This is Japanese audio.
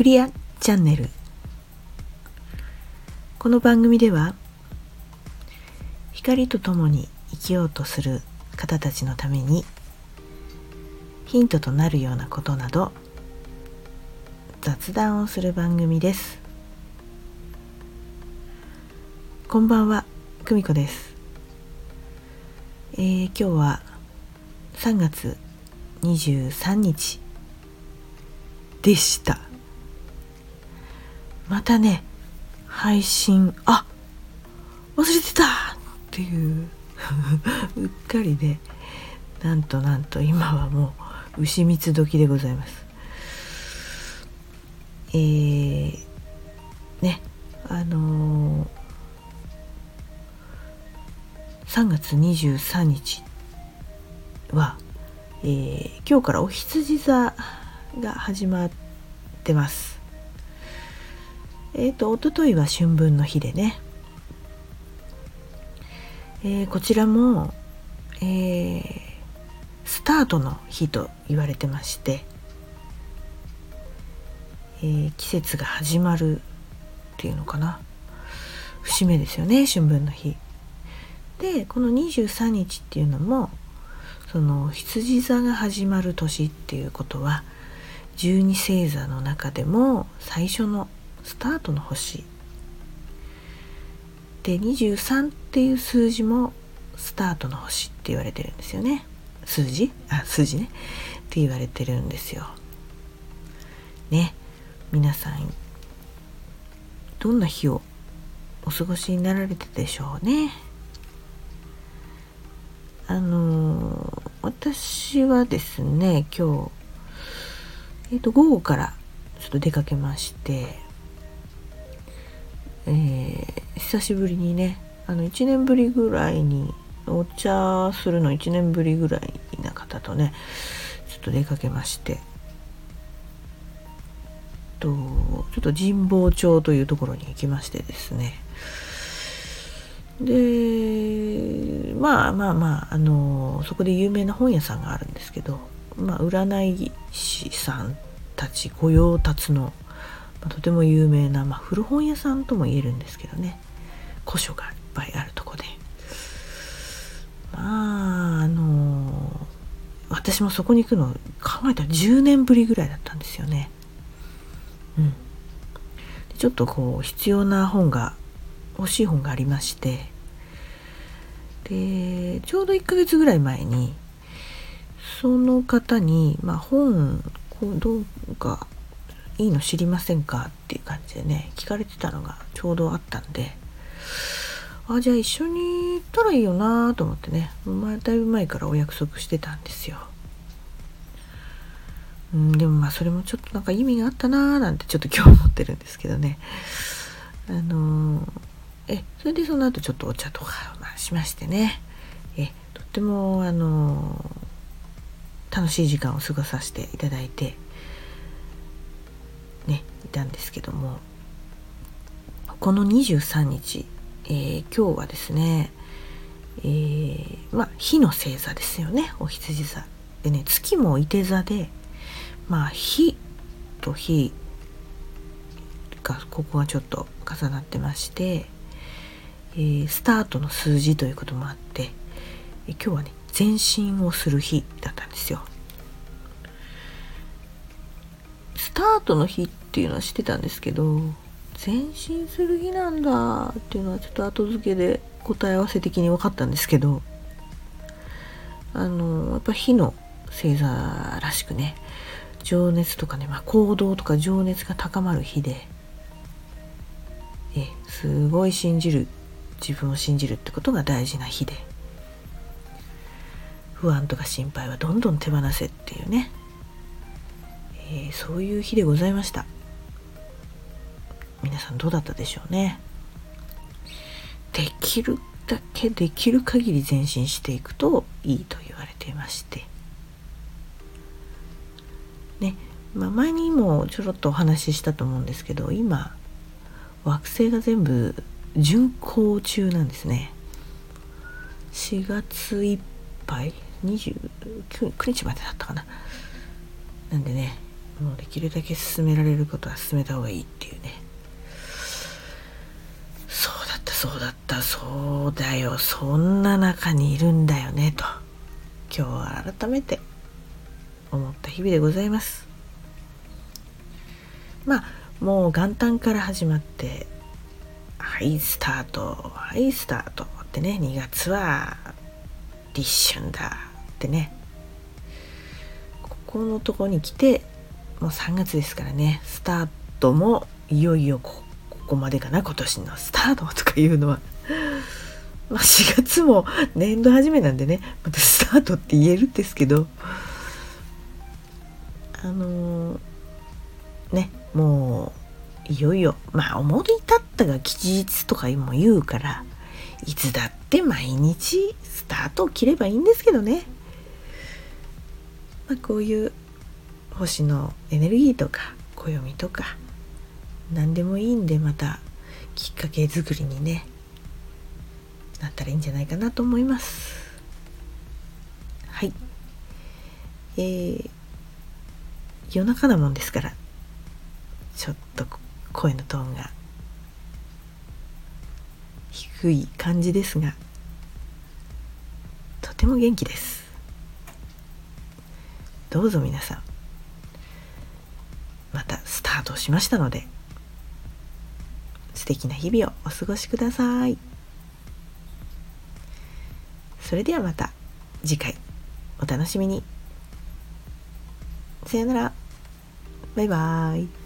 クリアチャンネル。この番組では光とともに生きようとする方たちのためにヒントとなるようなことなど雑談をする番組です。こんばんは久美子です、えー今日は3月23日でした。またね配信あ忘れてた!っていう うっかりでなんとなんと今はもう牛蜜時でございます。えー、ねあのー3月23日は、えー今日からお羊座が始まってます。えっ、と一昨日は春分の日でね、えーこちらも、えースタートの日と言われてまして、えー季節が始まるっていうのかな。節目ですよね春分の日。でこの23日っていうのもその羊座が始まる年っていうことは十二星座の中でも最初のスタートの星。で23っていう数字もスタートの星って言われてるんですよね。数字？あ数字ね。って言われてるんですよ。ね。皆さんどんな日をお過ごしになられてでしょうね。あのー私はですね今日、えー、と午後からちょっと出かけまして、えー久しぶりにねあの1年ぶりぐらいにお茶するの1年ぶりぐらいな方とねちょっと出かけましてとちょっと神保町というところに行きましてですね。でまあまあまああのそこで有名な本屋さんがあるんですけど、まあ、占い師さんたち御用達の、まあとても有名な、まあ、古本屋さんとも言えるんですけどね。古書がいっぱいあるとこで。まああの私もそこに行くの考えたら10年ぶりぐらいだったんですよね。うん、ちょっとこう必要な本が欲しい本がありまして。でちょうど1ヶ月ぐらい前にその方に、まあ、本どうかいいの知りませんか？っていう感じでね聞かれてたのがちょうどあったんであじゃあ一緒に行ったらいいよなと思ってね前だいぶ前からお約束してたんですよ。うん、でもまあそれもちょっとなんか意味があったなーなんてちょっと今日思ってるんですけどね。あのーえそれでその後ちょっとお茶とか、まあ、しましてねえとってもあのー楽しい時間を過ごさせていただいていたんですけどもこの23日、えー今日はですねえーまあ火の星座ですよねお羊座でね月もいて座でまあ火と火がここがちょっと重なってまして、えースタートの数字ということもあって、えー今日はね前進をする日だったんですよ。スタートの日ってっていうのは知ってたんですけど前進する日なんだっていうのはちょっと後付けで答え合わせ的に分かったんですけどあのやっぱ火の星座らしくね情熱とかね、まあ、行動とか情熱が高まる日でえすごい信じる自分を信じるってことが大事な日で不安とか心配はどんどん手放せっていうね、えーそういう日でございました。皆さんどうだったでしょうね。できるだけできる限り前進していくといいと言われていまして。ね、まあ、前にもちょろっとお話ししたと思うんですけど今惑星が全部巡行中なんですね。4月いっぱい29日までだったかな。なんでねもうできるだけ進められることは進めた方がいいっていうね。そうだった。そうだよ。そんな中にいるんだよねと。今日は改めて思った日々でございます。まあもう元旦から始まってはいスタートはいスタートってね2月は立春だってね。ここのとこに来てもう3月ですからね。スタートもいよいよここまでかな今年のスタートとかいうのは。まあ4月も年度始めなんでねまたスタートって言えるんですけど。あのー、ねもういよいよまあ思い立ったが吉日とかも言うからいつだって毎日スタートを切ればいいんですけどね、まあ、こういう星のエネルギーとか暦とか何でもいいんでまたきっかけ作りにねなったらいいんじゃないかなと思います。はい。えー、夜中なもんですからちょっと声のトーンが低い感じですがとても元気です。どうぞ皆さんまたスタートしましたので敵な日々をお過ごしください。それではまた次回お楽しみに。さよなら。バイバーイ。